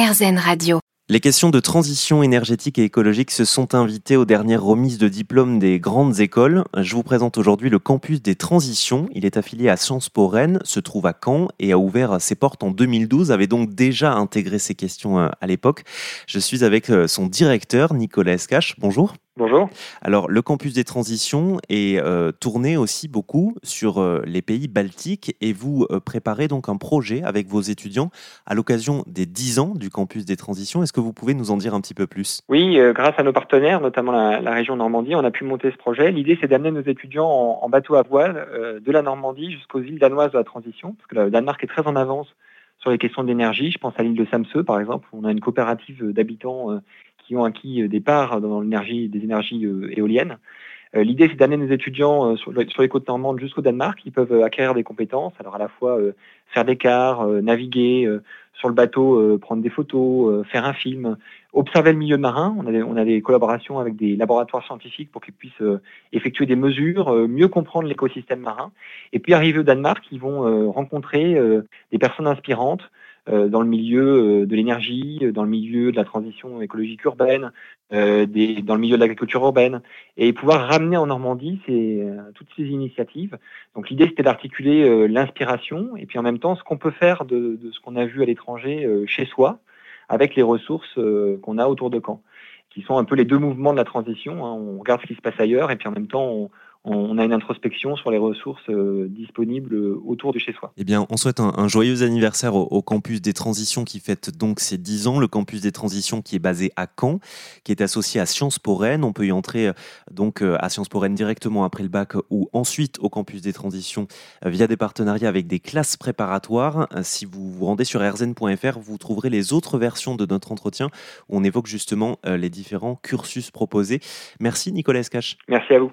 Radio. Les questions de transition énergétique et écologique se sont invitées aux dernières remises de diplômes des grandes écoles. Je vous présente aujourd'hui le campus des transitions. Il est affilié à Sciences Po Rennes, se trouve à Caen et a ouvert ses portes en 2012, avait donc déjà intégré ces questions euh, à l'époque. Je suis avec euh, son directeur, Nicolas Escache. Bonjour. Bonjour. Alors, le campus des transitions est euh, tourné aussi beaucoup sur euh, les pays baltiques et vous euh, préparez donc un projet avec vos étudiants à l'occasion des 10 ans du campus des transitions. Est-ce que vous pouvez nous en dire un petit peu plus? Oui, grâce à nos partenaires, notamment la, région Normandie, on a pu monter ce projet. L'idée, c'est d'amener nos étudiants en, bateau à voile de la Normandie jusqu'aux îles danoises de la transition, parce que le Danemark est très en avance sur les questions d'énergie. Je pense à l'île de Samsø, par exemple. Où on a une coopérative d'habitants qui ont acquis euh, des parts dans l'énergie, des énergies euh, éoliennes. Euh, l'idée, c'est d'amener nos étudiants sur, les côtes normandes jusqu'au Danemark. Ils peuvent acquérir des compétences, alors à la fois faire des cars, naviguer sur le bateau, prendre des photos, faire un film, observer le milieu marin. On a, des, on a des collaborations avec des laboratoires scientifiques pour qu'ils puissent effectuer des mesures, mieux comprendre l'écosystème marin. Et puis arriver au Danemark, ils vont rencontrer des personnes inspirantes dans le milieu euh, de l'énergie, euh, dans le milieu de la transition écologique urbaine, dans le milieu de l'agriculture urbaine, et pouvoir ramener en Normandie toutes ces initiatives. Donc l'idée, c'était d'articuler l'inspiration et puis en même temps ce qu'on peut faire de, de ce qu'on a vu à l'étranger chez soi, avec les ressources qu'on a autour de Caen, qui sont un peu les deux mouvements de la transition. Hein. On regarde ce qui se passe ailleurs et puis en même temps, on, on a une introspection sur les ressources euh, disponibles autour de chez soi. Eh bien, on souhaite un, joyeux anniversaire au, campus des transitions qui fête donc ses 10 ans, le campus des transitions qui est basé à Caen, qui est associé à Sciences Po Rennes. On peut y entrer euh, donc euh, à Sciences Po Rennes directement après le bac ou ensuite au campus des transitions via des partenariats avec des classes préparatoires. Si vous vous rendez sur rzn.fr, vous trouverez les autres versions de notre entretien où on évoque justement les différents cursus proposés. Merci Nicolas Escache. Merci à vous.